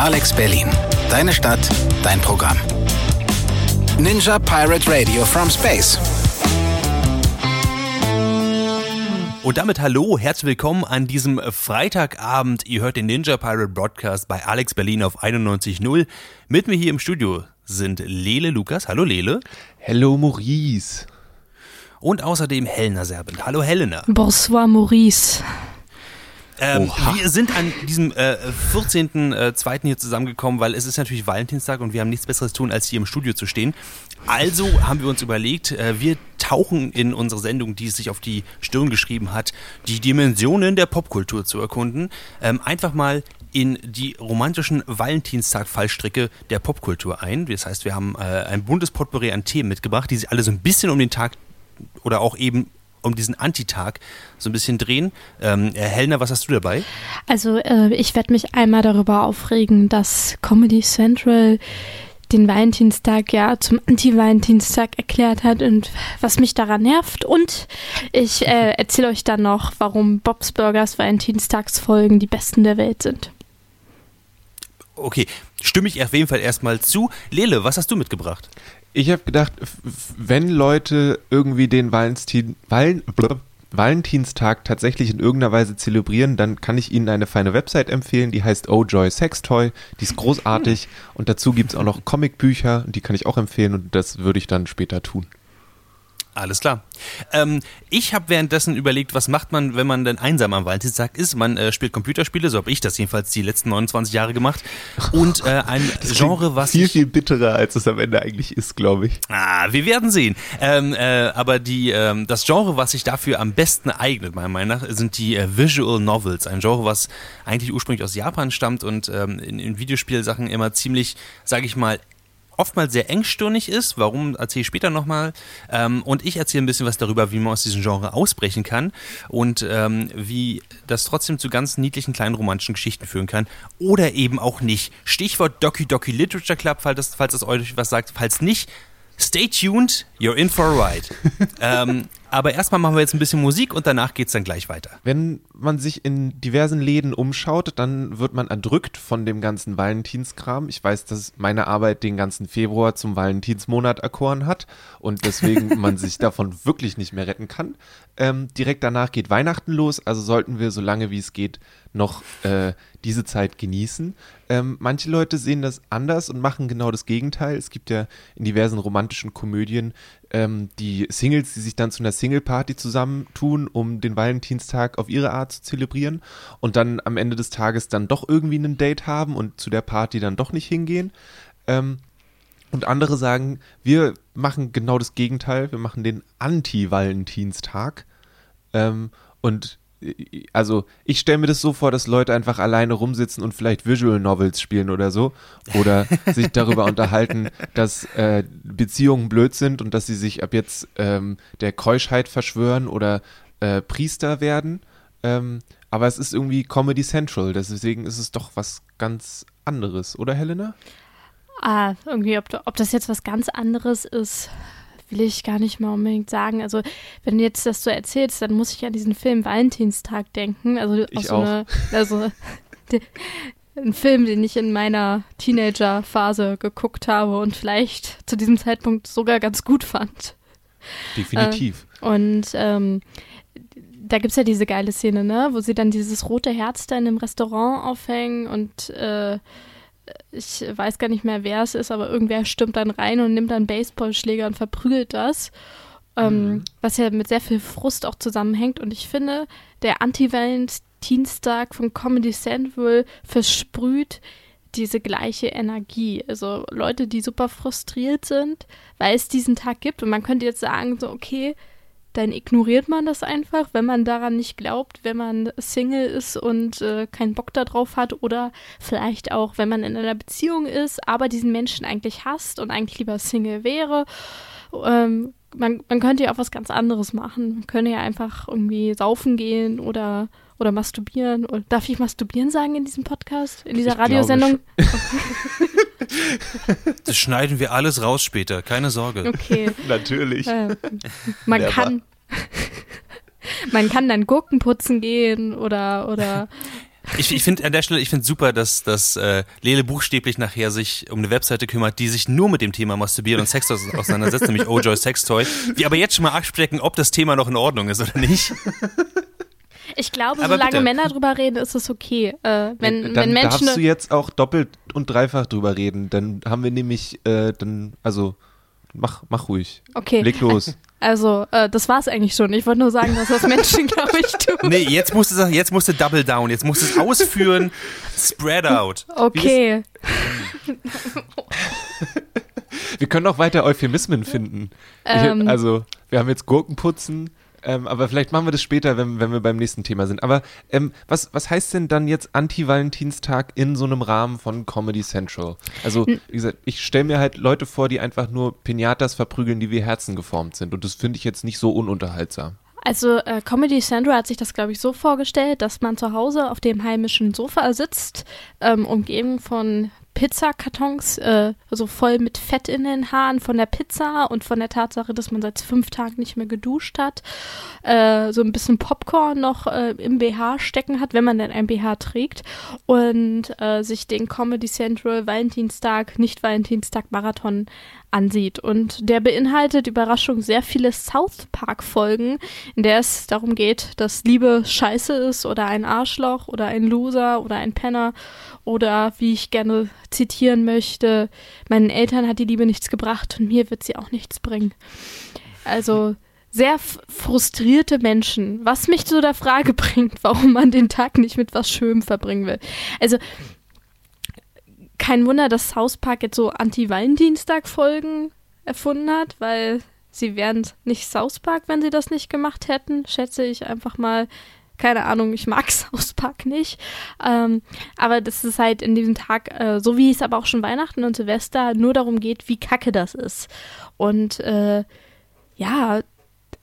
Alex Berlin. Deine Stadt, dein Programm. Ninja Pirate Radio from Space. Und damit hallo, herzlich willkommen an diesem Freitagabend. Ihr hört den Ninja Pirate Broadcast bei Alex Berlin auf 91.0. Mit mir hier im Studio sind Lele Lukas. Hallo Lele. Hello Maurice. Und außerdem Helena Serbent. Hallo Helena. Bonsoir Maurice. Ähm, wir sind an diesem äh, 14.02. hier zusammengekommen, weil es ist natürlich Valentinstag und wir haben nichts Besseres tun, als hier im Studio zu stehen. Also haben wir uns überlegt, äh, wir tauchen in unsere Sendung, die es sich auf die Stirn geschrieben hat, die Dimensionen der Popkultur zu erkunden. Ähm, einfach mal in die romantischen Valentinstag-Fallstricke der Popkultur ein. Das heißt, wir haben äh, ein buntes Potpourri an Themen mitgebracht, die sich alle so ein bisschen um den Tag oder auch eben um diesen Antitag so ein bisschen drehen. Ähm, Helena, was hast du dabei? Also äh, ich werde mich einmal darüber aufregen, dass Comedy Central den Valentinstag ja zum Anti-Valentinstag erklärt hat und was mich daran nervt. Und ich äh, erzähle euch dann noch, warum Bob's Burgers Valentinstagsfolgen die besten der Welt sind. Okay, stimme ich auf jeden Fall erstmal zu. Lele, was hast du mitgebracht? Ich habe gedacht, wenn Leute irgendwie den Valentin, Valen, Valentinstag tatsächlich in irgendeiner Weise zelebrieren, dann kann ich Ihnen eine feine Website empfehlen, die heißt Oh Joy Sextoy. Die ist großartig und dazu gibt es auch noch Comicbücher, die kann ich auch empfehlen und das würde ich dann später tun. Alles klar. Ähm, ich habe währenddessen überlegt, was macht man, wenn man denn einsam am Valentinstag ist. Man äh, spielt Computerspiele, so habe ich das jedenfalls die letzten 29 Jahre gemacht. Und äh, ein Das Genre, was viel, viel bitterer, als es am Ende eigentlich ist, glaube ich. Ah, wir werden sehen. Ähm, äh, aber die, ähm, das Genre, was sich dafür am besten eignet, meiner Meinung nach, sind die äh, Visual Novels. Ein Genre, was eigentlich ursprünglich aus Japan stammt und ähm, in, in Videospielsachen immer ziemlich, sage ich mal, oftmals sehr engstirnig ist. Warum erzähle ich später nochmal. Ähm, und ich erzähle ein bisschen was darüber, wie man aus diesem Genre ausbrechen kann und ähm, wie das trotzdem zu ganz niedlichen kleinen romantischen Geschichten führen kann. Oder eben auch nicht. Stichwort Doki Doki Literature Club, falls das, falls das euch was sagt. Falls nicht, stay tuned, you're in for a ride. ähm, aber erstmal machen wir jetzt ein bisschen Musik und danach geht's dann gleich weiter. Wenn man sich in diversen Läden umschaut, dann wird man erdrückt von dem ganzen Valentinskram. Ich weiß, dass meine Arbeit den ganzen Februar zum Valentinsmonat erkoren hat und deswegen man sich davon wirklich nicht mehr retten kann. Ähm, direkt danach geht Weihnachten los, also sollten wir so lange wie es geht noch äh, diese Zeit genießen. Ähm, manche Leute sehen das anders und machen genau das Gegenteil. Es gibt ja in diversen romantischen Komödien ähm, die Singles, die sich dann zu einer Single-Party zusammentun, um den Valentinstag auf ihre Art zu zelebrieren und dann am Ende des Tages dann doch irgendwie ein Date haben und zu der Party dann doch nicht hingehen. Ähm, und andere sagen, wir machen genau das Gegenteil, wir machen den Anti-Valentinstag. Ähm, und also ich stelle mir das so vor, dass Leute einfach alleine rumsitzen und vielleicht Visual Novels spielen oder so. Oder sich darüber unterhalten, dass äh, Beziehungen blöd sind und dass sie sich ab jetzt ähm, der Keuschheit verschwören oder äh, Priester werden. Ähm, aber es ist irgendwie Comedy Central, deswegen ist es doch was ganz anderes, oder Helena? Ah, irgendwie, ob, ob das jetzt was ganz anderes ist, will ich gar nicht mal unbedingt sagen. Also, wenn du jetzt das so erzählst, dann muss ich an diesen Film Valentinstag denken. Also, Ich so auch. Eine, also ein Film, den ich in meiner Teenager-Phase geguckt habe und vielleicht zu diesem Zeitpunkt sogar ganz gut fand. Definitiv. Und ähm, da gibt es ja diese geile Szene, ne, wo sie dann dieses rote Herz da in einem Restaurant aufhängen und äh, ich weiß gar nicht mehr, wer es ist, aber irgendwer stürmt dann rein und nimmt dann Baseballschläger und verprügelt das. Ähm, Was ja mit sehr viel Frust auch zusammenhängt. Und ich finde, der Anti-Valentinstag von Comedy Central versprüht diese gleiche Energie. Also Leute, die super frustriert sind, weil es diesen Tag gibt. Und man könnte jetzt sagen, so, okay, dann ignoriert man das einfach, wenn man daran nicht glaubt, wenn man Single ist und äh, keinen Bock darauf hat oder vielleicht auch, wenn man in einer Beziehung ist, aber diesen Menschen eigentlich hasst und eigentlich lieber Single wäre. Ähm, man, man könnte ja auch was ganz anderes machen. Man könnte ja einfach irgendwie saufen gehen oder, oder masturbieren. Oder, darf ich masturbieren sagen in diesem Podcast? In dieser Ich Radiosendung? Das schneiden wir alles raus später, keine Sorge. Okay. Natürlich. Äh, man Never. kann man kann dann Gurken putzen gehen oder oder Ich, ich finde an der Stelle, ich finde super, dass, dass äh, Lele buchstäblich nachher sich um eine Webseite kümmert, die sich nur mit dem Thema Masturbieren und Sex auseinandersetzt, nämlich Ojoy Sextoy. Wir aber jetzt schon mal absprechen, ob das Thema noch in Ordnung ist oder nicht. Ich glaube, Aber solange bitte. Männer drüber reden, ist es okay. Äh, wenn, dann wenn Menschen. darfst du jetzt auch doppelt und dreifach drüber reden. Dann haben wir nämlich, äh, dann, also, mach, mach ruhig. Okay. Leg los. Also, äh, das war's eigentlich schon. Ich wollte nur sagen, dass das Menschen, glaube ich, tun. Nee, jetzt musst du jetzt musst du double down, jetzt musst du es ausführen, spread out. Okay. Wir können auch weiter Euphemismen finden. Ähm. ich, also, wir haben jetzt Gurkenputzen, ähm, aber vielleicht machen wir das später, wenn, wenn wir beim nächsten Thema sind. Aber ähm, was, was heißt denn dann jetzt Anti-Valentinstag in so einem Rahmen von Comedy Central? Also, wie gesagt, ich stelle mir halt Leute vor, die einfach nur Pinatas verprügeln, die wie Herzen geformt sind. Und das finde ich jetzt nicht so ununterhaltsam. Also äh, Comedy Central hat sich das, glaube ich, so vorgestellt, dass man zu Hause auf dem heimischen Sofa sitzt, ähm, umgeben von Pizzakartons, äh, also voll mit Fett in den Haaren von der Pizza und von der Tatsache, dass man seit fünf Tagen nicht mehr geduscht hat, äh, so ein bisschen Popcorn noch äh, im BH stecken hat, wenn man denn ein BH trägt und äh, sich den Comedy Central Valentinstag, nicht Valentinstag Marathon ansieht. Und der beinhaltet, Überraschung, sehr viele South Park-Folgen, in der es darum geht, dass Liebe scheiße ist oder ein Arschloch oder ein Loser oder ein Penner oder, wie ich gerne zitieren möchte, meinen Eltern hat die Liebe nichts gebracht und mir wird sie auch nichts bringen. Also sehr frustrierte Menschen, was mich zu der Frage bringt, warum man den Tag nicht mit was Schönem verbringen will. Also kein Wunder, dass South Park jetzt so Anti-Valentinstag-Folgen erfunden hat, weil sie wären nicht South Park, wenn sie das nicht gemacht hätten, schätze ich einfach mal. Keine Ahnung, ich mag South Park nicht. Ähm, aber das ist halt in diesem Tag, äh, so wie es aber auch schon Weihnachten und Silvester nur darum geht, wie kacke das ist. Und äh, ja,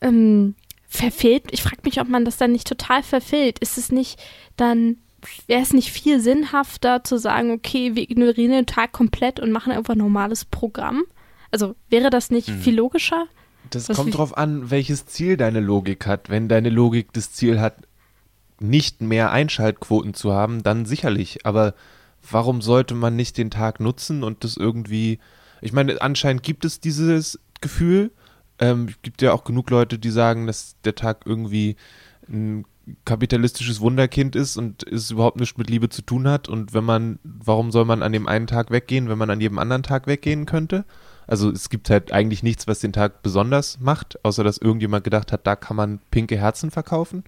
ähm, verfehlt, ich frage mich, ob man das dann nicht total verfehlt. Ist es nicht dann, wäre es nicht viel sinnhafter zu sagen, okay, wir ignorieren den Tag komplett und machen einfach ein normales Programm? Also wäre das nicht viel logischer? Das Was kommt drauf an, welches Ziel deine Logik hat. Wenn deine Logik das Ziel hat, nicht mehr Einschaltquoten zu haben, dann sicherlich. Aber warum sollte man nicht den Tag nutzen und das irgendwie. Ich meine, anscheinend gibt es dieses Gefühl. Ähm, es gibt ja auch genug Leute, die sagen, dass der Tag irgendwie ein kapitalistisches Wunderkind ist und es überhaupt nichts mit Liebe zu tun hat. Und wenn man, warum soll man an dem einen Tag weggehen, wenn man an jedem anderen Tag weggehen könnte? Also es gibt halt eigentlich nichts, was den Tag besonders macht, außer dass irgendjemand gedacht hat, da kann man pinke Herzen verkaufen.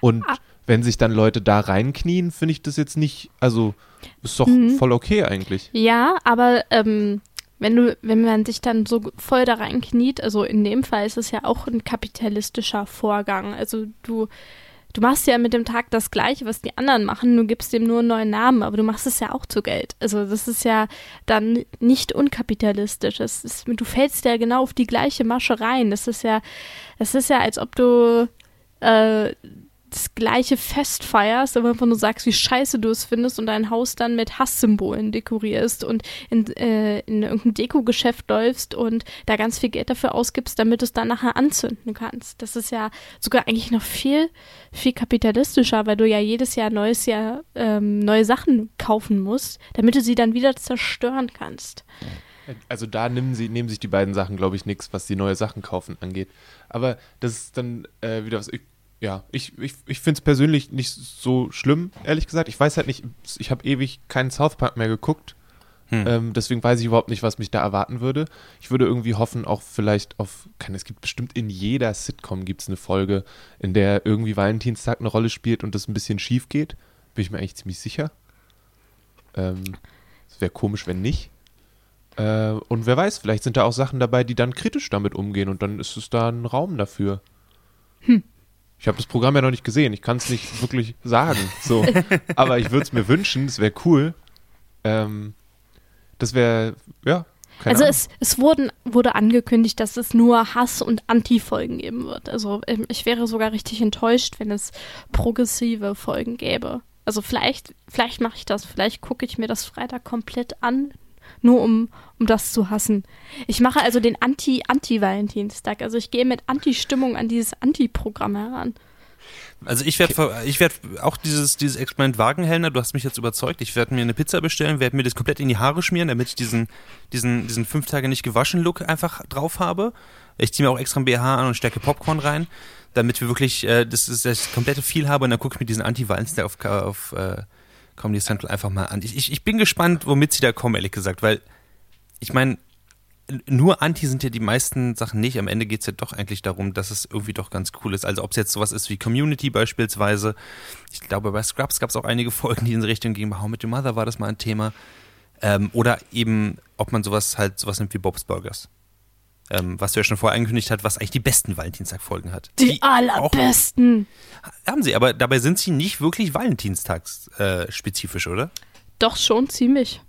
Und Ah. wenn sich dann Leute da reinknien, finde ich das jetzt nicht, also ist doch Mhm. voll okay eigentlich. Ja, aber ähm, wenn du, wenn man sich dann so voll da reinkniet, also in dem Fall ist es ja auch ein kapitalistischer Vorgang. Also du, du machst ja mit dem Tag das Gleiche, was die anderen machen, du gibst dem nur einen neuen Namen, aber du machst es ja auch zu Geld. Also das ist ja dann nicht unkapitalistisch. Ist, du fällst ja genau auf die gleiche Masche rein. Das ist ja, das ist ja, als ob du äh, das gleiche Fest feierst, aber einfach nur sagst, wie scheiße du es findest und dein Haus dann mit Hasssymbolen dekorierst und in, äh, in irgendein Dekogeschäft läufst und da ganz viel Geld dafür ausgibst, damit du es dann nachher anzünden kannst. Das ist ja sogar eigentlich noch viel, viel kapitalistischer, weil du ja jedes Jahr neues Jahr ähm, neue Sachen kaufen musst, damit du sie dann wieder zerstören kannst. Also da nehmen sie, nehmen sich die beiden Sachen, glaube ich, nichts, was die neue Sachen kaufen angeht. Aber das ist dann äh, wieder was. Ich, ja, ich, ich, ich finde es persönlich nicht so schlimm, ehrlich gesagt. Ich weiß halt nicht, ich habe ewig keinen South Park mehr geguckt. Hm. Ähm, deswegen weiß ich überhaupt nicht, was mich da erwarten würde. Ich würde irgendwie hoffen, auch vielleicht auf, kann, es gibt bestimmt in jeder Sitcom gibt es eine Folge, in der irgendwie Valentinstag eine Rolle spielt und das ein bisschen schief geht. Bin ich mir eigentlich ziemlich sicher. Ähm, es wäre komisch, wenn nicht. Äh, und wer weiß, vielleicht sind da auch Sachen dabei, die dann kritisch damit umgehen und dann ist es da ein Raum dafür. Ich habe das Programm ja noch nicht gesehen, ich kann es nicht wirklich sagen. So. Aber ich würde es mir wünschen, es wäre cool. Ähm, das wäre, ja. Keine also Ahnung. es, es wurden, wurde angekündigt, dass es nur Hass- und Anti-Folgen geben wird. Also ähm, ich wäre sogar richtig enttäuscht, wenn es progressive Folgen gäbe. Also vielleicht, vielleicht mache ich das, vielleicht gucke ich mir das Freitag komplett an, nur um, um das zu hassen. Ich mache also den Anti-Anti-Valentinstag. Also ich gehe mit Anti-Stimmung an dieses Anti-Programm heran. Also ich werde ich werd auch dieses, dieses Experiment wagen, Helena, du hast mich jetzt überzeugt. Ich werde mir eine Pizza bestellen, werde mir das komplett in die Haare schmieren, damit ich diesen, diesen, diesen fünf Tage nicht gewaschen Look einfach drauf habe. Ich ziehe mir auch extra ein BH an und stecke Popcorn rein, damit wir wirklich äh, das, das, das komplette viel haben und dann gucke ich mir diesen Anti-Valentin auf, auf äh, Comedy Central einfach mal an. Ich, ich, ich bin gespannt, womit sie da kommen, ehrlich gesagt, weil ich meine, nur Anti sind ja die meisten Sachen nicht. Am Ende geht es ja doch eigentlich darum, dass es irgendwie doch ganz cool ist. Also ob es jetzt sowas ist wie Community beispielsweise. Ich glaube, bei Scrubs gab es auch einige Folgen, die in die Richtung gingen. Bei How Met Your Mother war das mal ein Thema. Ähm, oder eben, ob man sowas halt, sowas nimmt wie Bob's Burgers. Ähm, was du ja schon vorher angekündigt hast, was eigentlich die besten Valentinstag-Folgen hat. Die, die allerbesten. haben sie, aber dabei sind sie nicht wirklich Valentinstagsspezifisch, äh, oder? Doch, schon ziemlich.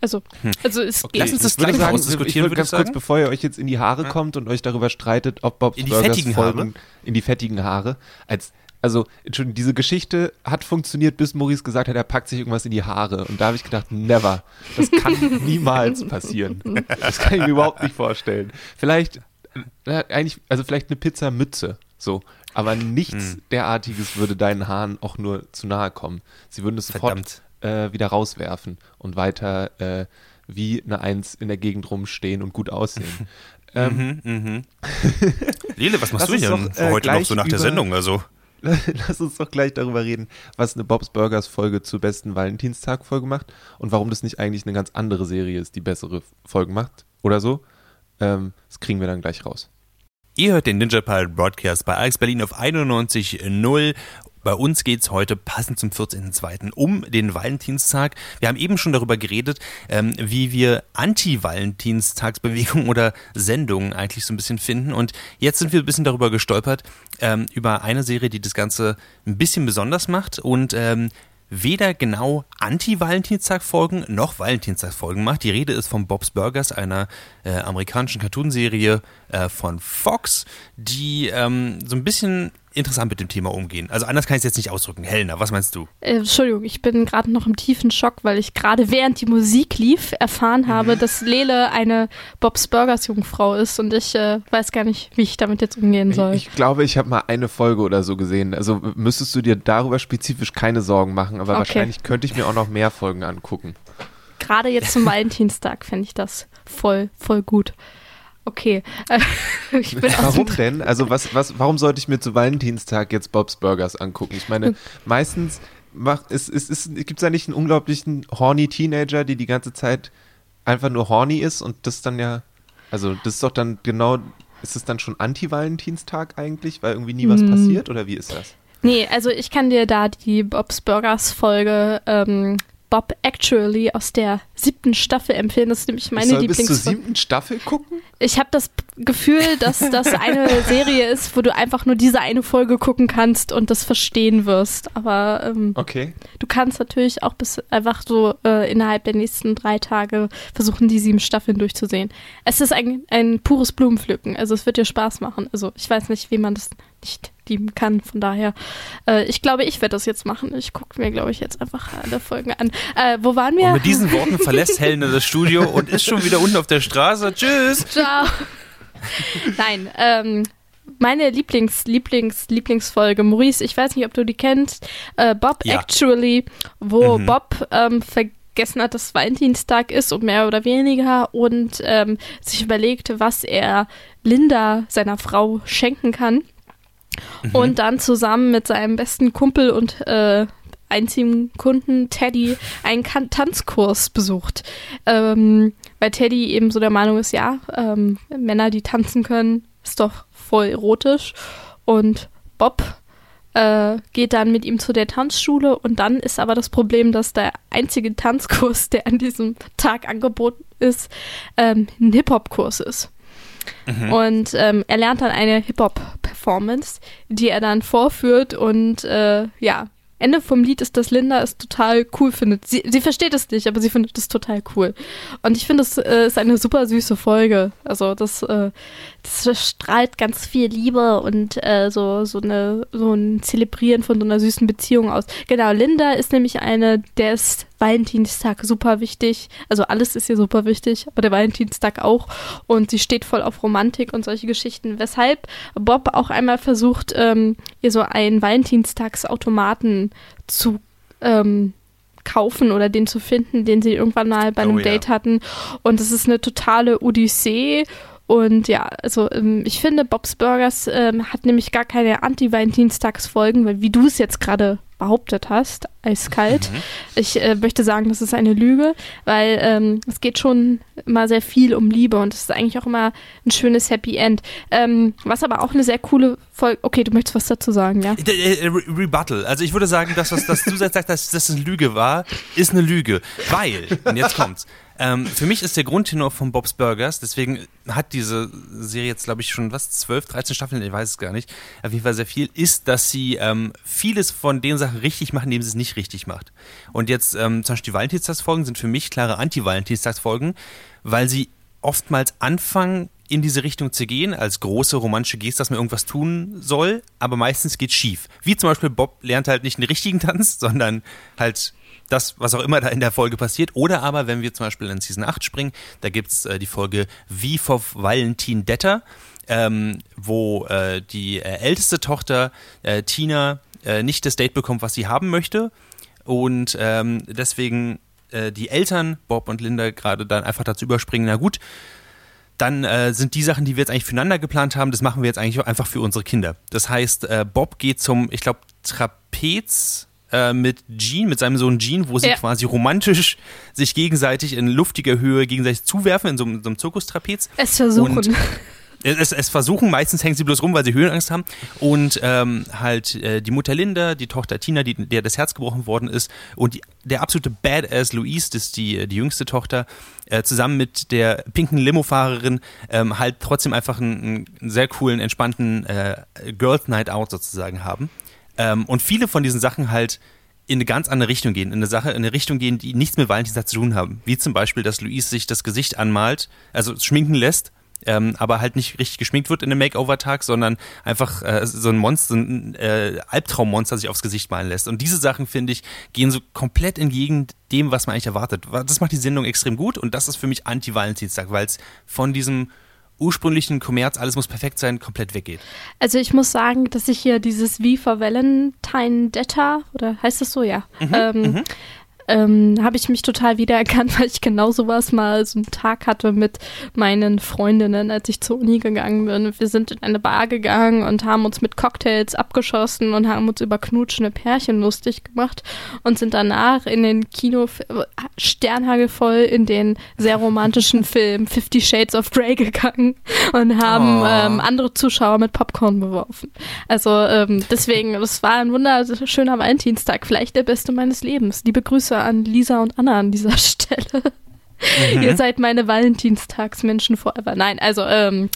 Also, hm. also es okay, Lass uns das gleich sagen, diskutieren, ich ganz kurz, bevor ihr euch jetzt in die Haare ja. kommt und euch darüber streitet, ob Bob's in die Burgers fettigen Folgen Haare? in die fettigen Haare, als also, Entschuldigung, diese Geschichte hat funktioniert, bis Maurice gesagt hat, er packt sich irgendwas in die Haare. Und da habe ich gedacht, never. Das kann niemals passieren. Das kann ich mir überhaupt nicht vorstellen. Vielleicht, äh, eigentlich, also vielleicht eine Pizzamütze, so. Aber nichts hm. derartiges würde deinen Haaren auch nur zu nahe kommen. Sie würden es sofort äh, wieder rauswerfen und weiter äh, wie eine Eins in der Gegend rumstehen und gut aussehen. ähm, mhm, mh. Lele, was machst du hier doch, äh, heute noch so nach der Sendung? Also? Lass uns doch gleich darüber reden, was eine Bob's Burgers Folge zur besten Valentinstag-Folge macht und warum das nicht eigentlich eine ganz andere Serie ist, die bessere Folgen macht oder so. Ähm, das kriegen wir dann gleich raus. Ihr hört den Ninja Pirate Broadcast bei Alex Berlin auf 91.0 bei uns geht es heute passend zum 14.02. um den Valentinstag. Wir haben eben schon darüber geredet, ähm, wie wir Anti-Valentinstagsbewegungen oder Sendungen eigentlich so ein bisschen finden. Und jetzt sind wir ein bisschen darüber gestolpert, ähm, über eine Serie, die das Ganze ein bisschen besonders macht und ähm, weder genau Anti-Valentinstag-Folgen noch Valentinstag-Folgen macht. Die Rede ist von Bob's Burgers, einer äh, amerikanischen Cartoonserie äh, von Fox, die ähm, so ein bisschen interessant mit dem Thema umgehen. Also anders kann ich es jetzt nicht ausdrücken. Helena, was meinst du? Äh, Entschuldigung, ich bin gerade noch im tiefen Schock, weil ich gerade während die Musik lief erfahren habe, dass Lele eine Bob's Burgers Jungfrau ist und ich äh, weiß gar nicht, wie ich damit jetzt umgehen soll. Ich, ich glaube, ich habe mal eine Folge oder so gesehen. Also müsstest du dir darüber spezifisch keine Sorgen machen, aber okay. wahrscheinlich könnte ich mir auch noch mehr Folgen angucken. Gerade jetzt zum Valentinstag fände ich das voll, voll gut. Okay. warum denn? Also was, was, warum sollte ich mir zu Valentinstag jetzt Bob's Burgers angucken? Ich meine, meistens macht es, es, es, gibt es da nicht einen unglaublichen horny Teenager, die die ganze Zeit einfach nur horny ist und das dann ja, also das ist doch dann genau, ist es dann schon Anti-Valentinstag eigentlich, weil irgendwie nie was hm. passiert oder wie ist das? Nee, also ich kann dir da die Bob's Burgers Folge ähm, Bob Actually aus der siebten Staffel empfehlen. Das ist nämlich meine ich soll Lieblings. Bis zur siebten Staffel gucken? Ich habe das Gefühl, dass das eine Serie ist, wo du einfach nur diese eine Folge gucken kannst und das verstehen wirst. Aber ähm, okay. du kannst natürlich auch bis einfach so äh, innerhalb der nächsten drei Tage versuchen, die sieben Staffeln durchzusehen. Es ist ein, ein pures Blumenpflücken. Also es wird dir Spaß machen. Also ich weiß nicht, wie man das nicht lieben kann. Von daher, äh, ich glaube, ich werde das jetzt machen. Ich gucke mir, glaube ich, jetzt einfach alle Folgen an. Äh, wo waren wir? Und mit diesen Worten verlässt Helene das Studio und ist schon wieder unten auf der Straße. Tschüss. Ciao. Nein, ähm, meine Lieblings, Lieblings, Lieblingsfolge, Maurice, ich weiß nicht, ob du die kennst, äh, Bob ja. Actually, wo mhm. Bob ähm, vergessen hat, dass Valentinstag ist und mehr oder weniger und ähm, sich überlegt, was er Linda, seiner Frau, schenken kann. Mhm. Und dann zusammen mit seinem besten Kumpel und äh, einzigen Kunden Teddy einen kan Tanzkurs besucht. Ähm, weil Teddy eben so der Meinung ist, ja, ähm, Männer, die tanzen können, ist doch voll erotisch. Und Bob äh, geht dann mit ihm zu der Tanzschule und dann ist aber das Problem, dass der einzige Tanzkurs, der an diesem Tag angeboten ist, ähm, ein Hip-Hop-Kurs ist. Mhm. Und ähm, er lernt dann eine Hip-Hop-Performance, die er dann vorführt und äh, ja, Ende vom Lied ist, dass Linda es total cool findet. Sie, sie versteht es nicht, aber sie findet es total cool. Und ich finde, es äh, ist eine super süße Folge. Also das, äh, das strahlt ganz viel Liebe und äh, so, so, eine, so ein Zelebrieren von so einer süßen Beziehung aus. Genau, Linda ist nämlich eine, der ist Valentinstag super wichtig. Also alles ist ihr super wichtig, aber der Valentinstag auch. Und sie steht voll auf Romantik und solche Geschichten. Weshalb Bob auch einmal versucht, ähm, ihr so einen Valentinstagsautomaten zu ähm, kaufen oder den zu finden, den sie irgendwann mal bei einem Oh ja. Date hatten. Und es ist eine totale Odyssee. Und ja, also ähm, ich finde, Bob's Burgers ähm, hat nämlich gar keine Anti-Valentinstagsfolgen, weil wie du es jetzt gerade behauptet hast, eiskalt. Ich äh, möchte sagen, das ist eine Lüge, weil ähm, es geht schon immer sehr viel um Liebe und es ist eigentlich auch immer ein schönes Happy End. Ähm, was aber auch eine sehr coole Folge. Okay, du möchtest was dazu sagen, ja? Äh, äh, Re Rebuttal. Also ich würde sagen, das, was das du jetzt sagst, dass das eine Lüge war, ist eine Lüge. Weil, und jetzt kommt's. Ähm, für mich ist der Grundtenor von Bob's Burgers, deswegen hat diese Serie jetzt, glaube ich, schon was, 12, 13 Staffeln, ich weiß es gar nicht, auf jeden Fall sehr viel, ist, dass sie ähm, vieles von den Sachen richtig macht, indem sie es nicht richtig macht. Und jetzt ähm, zum Beispiel die Valentinstagsfolgen sind für mich klare Anti-Valentinstagsfolgen, weil sie oftmals anfangen, in diese Richtung zu gehen, als große romantische Geste, dass man irgendwas tun soll, aber meistens geht schief. Wie zum Beispiel Bob lernt halt nicht den richtigen Tanz, sondern halt das, was auch immer da in der Folge passiert. Oder aber, wenn wir zum Beispiel in Season 8 springen, da gibt's äh, die Folge Wie vor Valentin Detter, ähm, wo äh, die äh, älteste Tochter äh, Tina äh, nicht das Date bekommt, was sie haben möchte. Und ähm, deswegen äh, die Eltern, Bob und Linda, gerade dann einfach dazu überspringen, na gut, dann äh, sind die Sachen, die wir jetzt eigentlich füreinander geplant haben, das machen wir jetzt eigentlich auch einfach für unsere Kinder. Das heißt, äh, Bob geht zum, ich glaube, Trapez äh, mit Jean, mit seinem Sohn Jean, wo sie Ja. quasi romantisch sich gegenseitig in luftiger Höhe gegenseitig zuwerfen, in so, einem- so einem Zirkustrapez. Es versuchen. Und- Es, es versuchen, meistens hängen sie bloß rum, weil sie Höhenangst haben. Und ähm, halt äh, die Mutter Linda, die Tochter Tina, die, der das Herz gebrochen worden ist, und die, der absolute Badass Louise, das ist die, die jüngste Tochter, äh, zusammen mit der pinken Limo-Fahrerin, ähm, halt trotzdem einfach einen, einen sehr coolen, entspannten äh, Girls Night Out sozusagen haben. Ähm, und viele von diesen Sachen halt in eine ganz andere Richtung gehen, in eine Sache, in eine Richtung gehen, die nichts mit Valentinstag zu tun haben. Wie zum Beispiel, dass Louise sich das Gesicht anmalt, also schminken lässt, ähm, aber halt nicht richtig geschminkt wird in einem Makeover-Tag, sondern einfach äh, so ein Monster, ein äh, Albtraummonster sich aufs Gesicht malen lässt. Und diese Sachen, finde ich, gehen so komplett entgegen dem, was man eigentlich erwartet. Das macht die Sendung extrem gut und das ist für mich Anti-Valentinstag, weil es von diesem ursprünglichen Kommerz, alles muss perfekt sein, komplett weggeht. Also ich muss sagen, dass ich hier dieses Wie for Valentine Detta, oder heißt das so, ja, ähm, ähm, habe ich mich total wiedererkannt, weil ich genau sowas mal so einen Tag hatte mit meinen Freundinnen, als ich zur Uni gegangen bin. Wir sind in eine Bar gegangen und haben uns mit Cocktails abgeschossen und haben uns über knutschende Pärchen lustig gemacht und sind danach in den Kino sternhagelvoll in den sehr romantischen Film Fifty Shades of Grey gegangen und haben Oh. ähm, andere Zuschauer mit Popcorn beworfen. Also ähm, deswegen, das war ein wunderschöner Valentinstag, vielleicht der beste meines Lebens. Liebe Grüße an Lisa und Anna an dieser Stelle. Ihr seid meine Valentinstagsmenschen forever. Nein, also ähm,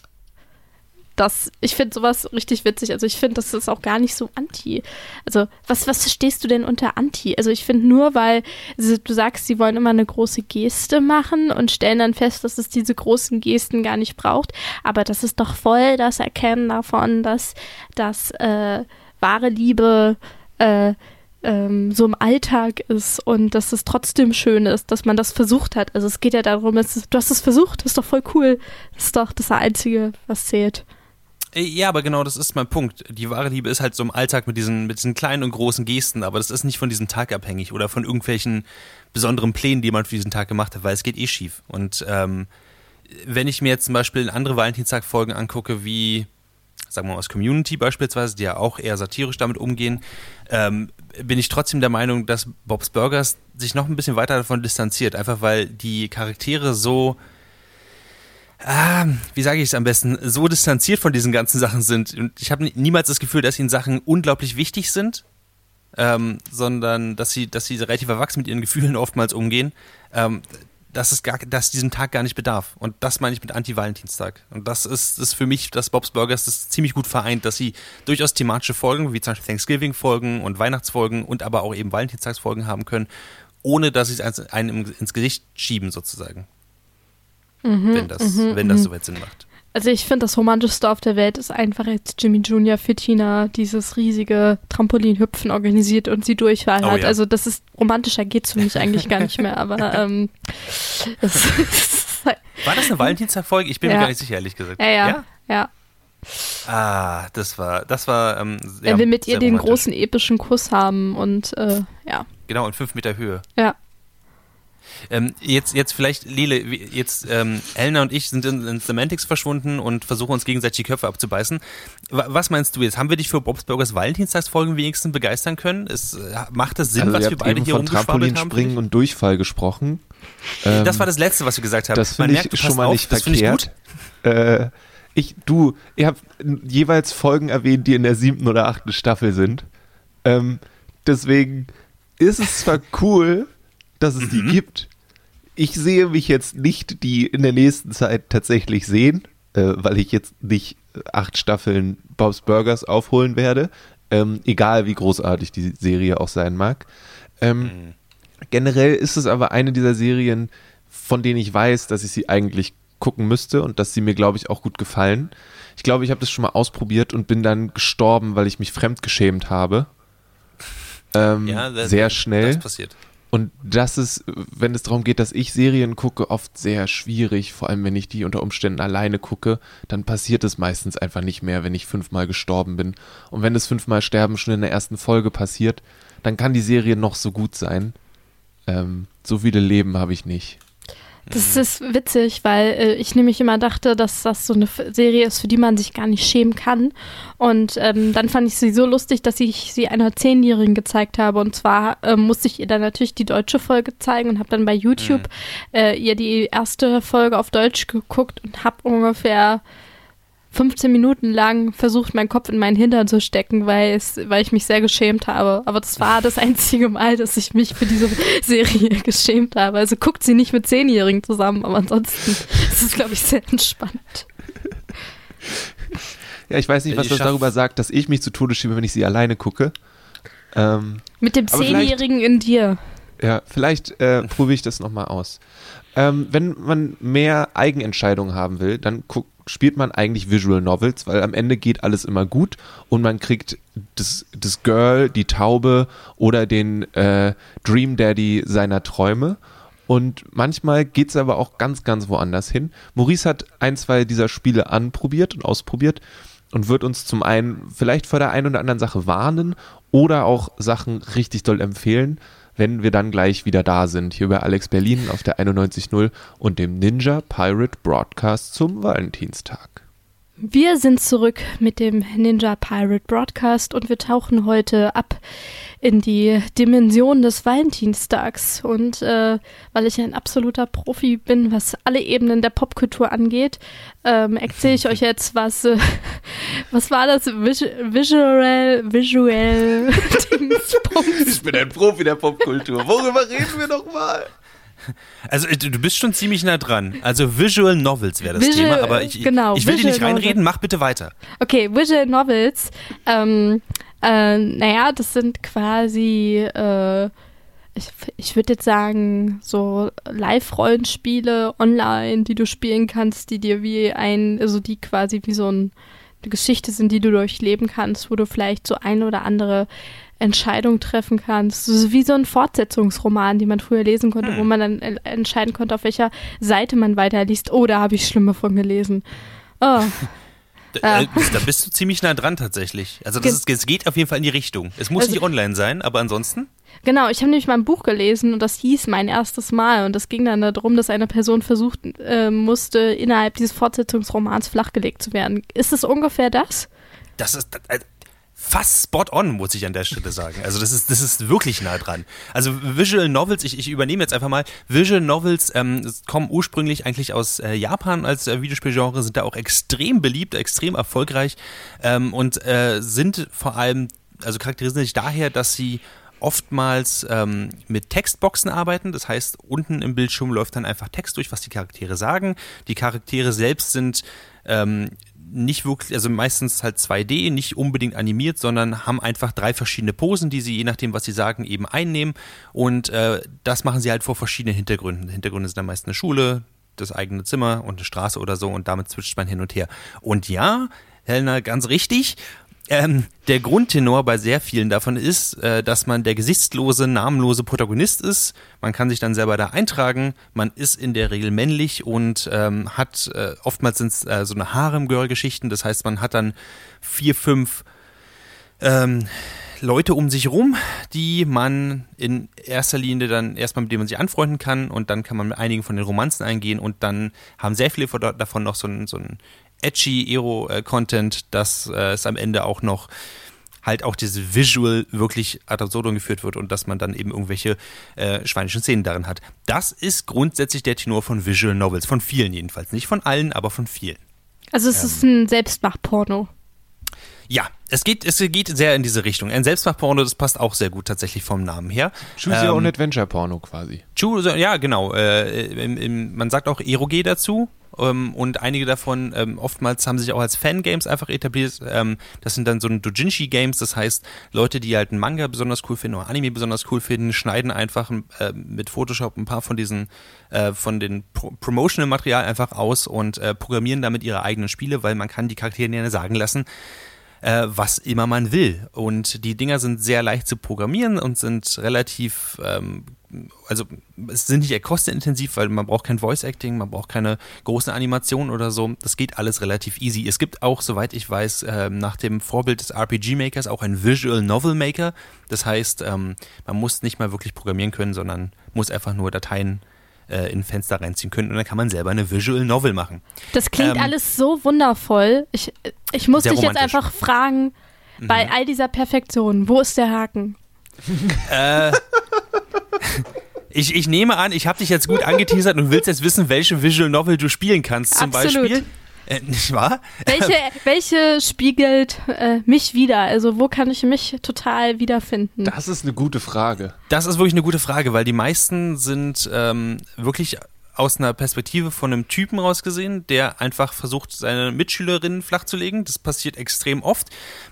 das, ich finde sowas richtig witzig. Also ich finde, das ist auch gar nicht so anti. Also was, was verstehst du denn unter anti? Also ich finde nur, weil sie- du sagst, sie wollen immer eine große Geste machen und stellen dann fest, dass es diese großen Gesten gar nicht braucht. Aber das ist doch voll das Erkennen davon, dass, dass äh, wahre Liebe äh, ähm, so im Alltag ist und dass es trotzdem schön ist, dass man das versucht hat. Also es geht ja darum, es du hast es versucht, das ist doch voll cool. Das ist doch das Einzige, was zählt. Äh, Ja, aber genau, das ist mein Punkt. Die wahre Liebe ist halt so im Alltag mit diesen, mit diesen kleinen und großen Gesten, aber das ist nicht von diesem Tag abhängig oder von irgendwelchen besonderen Plänen, die man für diesen Tag gemacht hat, weil es geht eh schief. Und ähm, wenn ich mir jetzt zum Beispiel andere Valentinstag-Folgen angucke, wie, sagen wir mal aus Community beispielsweise, die ja auch eher satirisch damit umgehen, ähm, bin ich trotzdem der Meinung, dass Bob's Burgers sich noch ein bisschen weiter davon distanziert, einfach weil die Charaktere so ah, wie sage ich es am besten, so distanziert von diesen ganzen Sachen sind. Und ich habe niemals das Gefühl, dass ihnen Sachen unglaublich wichtig sind, ähm, sondern dass sie, dass sie relativ erwachsen mit ihren Gefühlen oftmals umgehen. Ähm, dass es gar, dass diesen Tag gar nicht bedarf. Und das meine ich mit Anti-Valentinstag. Und das ist, ist für mich, dass Bob's Burgers das ziemlich gut vereint, dass sie durchaus thematische Folgen, wie zum Beispiel Thanksgiving-Folgen und Weihnachtsfolgen und aber auch eben Valentinstagsfolgen haben können, ohne dass sie es einem ins Gesicht schieben, sozusagen. wenn das, wenn das soweit Sinn macht. Also ich finde, das romantischste auf der Welt ist einfach jetzt Jimmy Jr. für Tina dieses riesige Trampolinhüpfen organisiert und sie Durchwahl Oh hat. ja. Also das ist romantischer geht's für mich eigentlich gar nicht mehr, aber ähm, es ist halt, War das eine Valentinstag-Folge? Ich bin mir Ja. gar nicht sicher, ehrlich gesagt. ja, ja, ja. Ah, das war, das war. Ähm, Er ja, will mit ihr den romantisch. großen epischen Kuss haben und äh, ja, Genau, in fünf Meter Höhe. ja. Ähm, jetzt, jetzt vielleicht, Lele, jetzt ähm, Elna und ich sind in, in Semantics verschwunden und versuchen uns gegenseitig die Köpfe abzubeißen. Wa- Was meinst du jetzt? Haben wir dich für Bobs Burgers Valentinstagsfolgen wenigstens begeistern können? Es, äh, macht das Sinn, also was wir beide eben hier von rumgeschwabbelt haben? Finde und Durchfall gesprochen. Ähm, Das war das Letzte, was wir gesagt haben. Das finde merkt, ich du schon mal auf, nicht ich verkehrt. Äh, ich, du, ihr habt jeweils Folgen erwähnt, die in der siebten oder achten Staffel sind. Ähm, deswegen ist es zwar cool, dass es Mhm. die gibt. Ich sehe mich jetzt nicht die in der nächsten Zeit tatsächlich sehen, äh, weil ich jetzt nicht äh, acht Staffeln Bob's Burgers aufholen werde. Ähm, egal wie großartig die Serie auch sein mag. Ähm, Mhm. Generell ist es aber eine dieser Serien, von denen ich weiß, dass ich sie eigentlich gucken müsste und dass sie mir, glaube ich, auch gut gefallen. Ich glaube, ich habe das schon mal ausprobiert und bin dann gestorben, weil ich mich fremdgeschämt habe. Ähm, Ja, das- sehr schnell. Das passiert. Und das ist, wenn es darum geht, dass ich Serien gucke, oft sehr schwierig. Vor allem, wenn ich die unter Umständen alleine gucke, dann passiert es meistens einfach nicht mehr, wenn ich fünfmal gestorben bin. Und wenn das fünfmal Sterben schon in der ersten Folge passiert, dann kann die Serie noch so gut sein. Ähm, so viele Leben habe ich nicht. Das ist witzig, weil äh, ich nämlich immer dachte, dass das so eine Serie ist, für die man sich gar nicht schämen kann. Und ähm, dann fand ich sie so lustig, dass ich sie einer Zehnjährigen gezeigt habe. Und zwar ähm, musste ich ihr dann natürlich die deutsche Folge zeigen und habe dann bei YouTube äh, ihr die erste Folge auf Deutsch geguckt und habe ungefähr 15 Minuten lang versucht, meinen Kopf in meinen Hintern zu stecken, weil, es, weil ich mich sehr geschämt habe. Aber das war das einzige Mal, dass ich mich für diese Serie geschämt habe. Also guckt sie nicht mit Zehnjährigen zusammen, aber ansonsten ist es, glaube ich, sehr entspannt. Ja, ich weiß nicht, was die das darüber sagt, dass ich mich zu Tode schiebe, wenn ich sie alleine gucke. Ähm, Mit dem Zehnjährigen in dir. ja, vielleicht äh, probiere ich das nochmal aus. Ähm, wenn man mehr Eigenentscheidung haben will, dann guck, spielt man eigentlich Visual Novels, weil am Ende geht alles immer gut und man kriegt das, das Girl, die Taube oder den äh, Dream Daddy seiner Träume. Und manchmal geht es aber auch ganz, ganz woanders hin. Maurice hat ein, zwei dieser Spiele anprobiert und ausprobiert und wird uns zum einen vielleicht vor der einen oder anderen Sache warnen oder auch Sachen richtig doll empfehlen, wenn wir dann gleich wieder da sind. Hier bei Alex Berlin auf der 91.0 und dem Ninja Pirate Broadcast zum Valentinstag. Wir sind zurück mit dem Ninja Pirate Broadcast und wir tauchen heute ab in die Dimension des Valentinstags. Und äh, weil ich ein absoluter Profi bin, was alle Ebenen der Popkultur angeht, ähm, erzähle ich euch jetzt, was, äh, was war das? Vis visual, visual Dingsbums. Ich bin ein Profi der Popkultur. Worüber reden wir nochmal? Also äh, du bist schon ziemlich nah dran. Also Visual Novels wäre das Visual- Thema, aber ich, genau, ich will dir nicht reinreden, mach bitte weiter. Okay, Visual Novels. Ähm, äh, naja, das sind quasi, äh, ich, ich würde jetzt sagen, so Live-Rollenspiele online, die du spielen kannst, die dir wie ein, also die quasi wie so ein, Geschichte sind, die du durchleben kannst, wo du vielleicht so eine oder andere Entscheidung treffen kannst. So wie so ein Fortsetzungsroman, den man früher lesen konnte, wo man dann entscheiden konnte, auf welcher Seite man weiterliest. Oh, da habe ich Schlimme von gelesen. Oh. Da, Ah. äh, da bist du ziemlich nah dran tatsächlich. Also das ist, es geht auf jeden Fall in die Richtung. Es muss Also- nicht online sein, aber ansonsten. Genau, ich habe nämlich mal ein Buch gelesen und das hieß Mein erstes Mal und es ging dann darum, dass eine Person versucht äh, musste, innerhalb dieses Fortsetzungsromans flachgelegt zu werden. Ist es ungefähr das? Das ist äh, fast spot on, muss ich an der Stelle sagen. Also das ist, das ist wirklich nah dran. Also Visual Novels, ich, ich übernehme jetzt einfach mal, Visual Novels ähm, kommen ursprünglich eigentlich aus äh, Japan als äh, Videospielgenre, sind da auch extrem beliebt, extrem erfolgreich ähm, und äh, sind vor allem, also charakterisieren sich daher, dass sie oftmals ähm, mit Textboxen arbeiten. Das heißt, unten im Bildschirm läuft dann einfach Text durch, was die Charaktere sagen. Die Charaktere selbst sind ähm, nicht wirklich, also meistens halt 2D, nicht unbedingt animiert, sondern haben einfach drei verschiedene Posen, die sie je nachdem, was sie sagen, eben einnehmen. Und äh, das machen sie halt vor verschiedenen Hintergründen. Hintergründe sind dann meist eine Schule, das eigene Zimmer und eine Straße oder so und damit switcht man hin und her. Und ja, Helena, ganz richtig. Ähm, der Grundtenor bei sehr vielen davon ist, äh, dass man der gesichtslose, namenlose Protagonist ist. Man kann sich dann selber da eintragen. Man ist in der Regel männlich und ähm, hat, äh, oftmals sind es äh, so eine Harem-Girl-Geschichten. Das heißt, man hat dann vier, fünf ähm, Leute um sich rum, die man in erster Linie dann erstmal mit denen man sich anfreunden kann und dann kann man mit einigen von den Romanzen eingehen und dann haben sehr viele davon noch so ein, so ein edgy Ero-Content, dass äh, es am Ende auch noch halt auch diese Visual wirklich ad absurdum geführt wird und dass man dann eben irgendwelche äh, schweinischen Szenen darin hat. Das ist grundsätzlich der Tenor von Visual Novels, von vielen jedenfalls. Nicht von allen, aber von vielen. Also es ähm, ist ein Selbstmachporno. Ja, es geht, es geht sehr in diese Richtung. Ein Selbstmachporno, das passt auch sehr gut tatsächlich vom Namen her. Choose ähm, Your Own Adventure Porno quasi. Choose, ja, genau. Äh, im, im, man sagt auch Eroge dazu. Ähm, und einige davon, ähm, oftmals haben sich auch als Fangames einfach etabliert. Ähm, das sind dann so ein Dojinshi-Games, das heißt, Leute, die halt einen Manga besonders cool finden oder Anime besonders cool finden, schneiden einfach äh, mit Photoshop ein paar von diesen, äh, von den Pro Promotional-Material einfach aus und äh, programmieren damit ihre eigenen Spiele, weil man kann die Charaktere ja sagen lassen, äh, was immer man will. Und die Dinger sind sehr leicht zu programmieren und sind relativ, ähm, also es sind nicht kostenintensiv, weil man braucht kein Voice Acting, man braucht keine großen Animationen oder so. Das geht alles relativ easy. Es gibt auch, soweit ich weiß, äh, nach dem Vorbild des RPG Makers auch ein Visual Novel Maker. Das heißt, ähm, man muss nicht mal wirklich programmieren können, sondern muss einfach nur Dateien äh, in ein Fenster reinziehen können und dann kann man selber eine Visual Novel machen. Das klingt ähm, alles so wundervoll. Ich, ich muss dich jetzt einfach fragen, mhm. bei all dieser Perfektion, wo ist der Haken? äh, ich, ich nehme an, ich habe dich jetzt gut angeteasert und willst jetzt wissen, welche Visual Novel du spielen kannst, zum Absolut. Beispiel. Äh, nicht wahr? Welche, welche spiegelt äh, mich wieder? Also wo kann ich mich total wiederfinden? Das ist eine gute Frage. Das ist wirklich eine gute Frage, weil die meisten sind ähm, wirklich aus einer Perspektive von einem Typen rausgesehen, der einfach versucht, seine Mitschülerinnen flachzulegen. Das passiert extrem oft.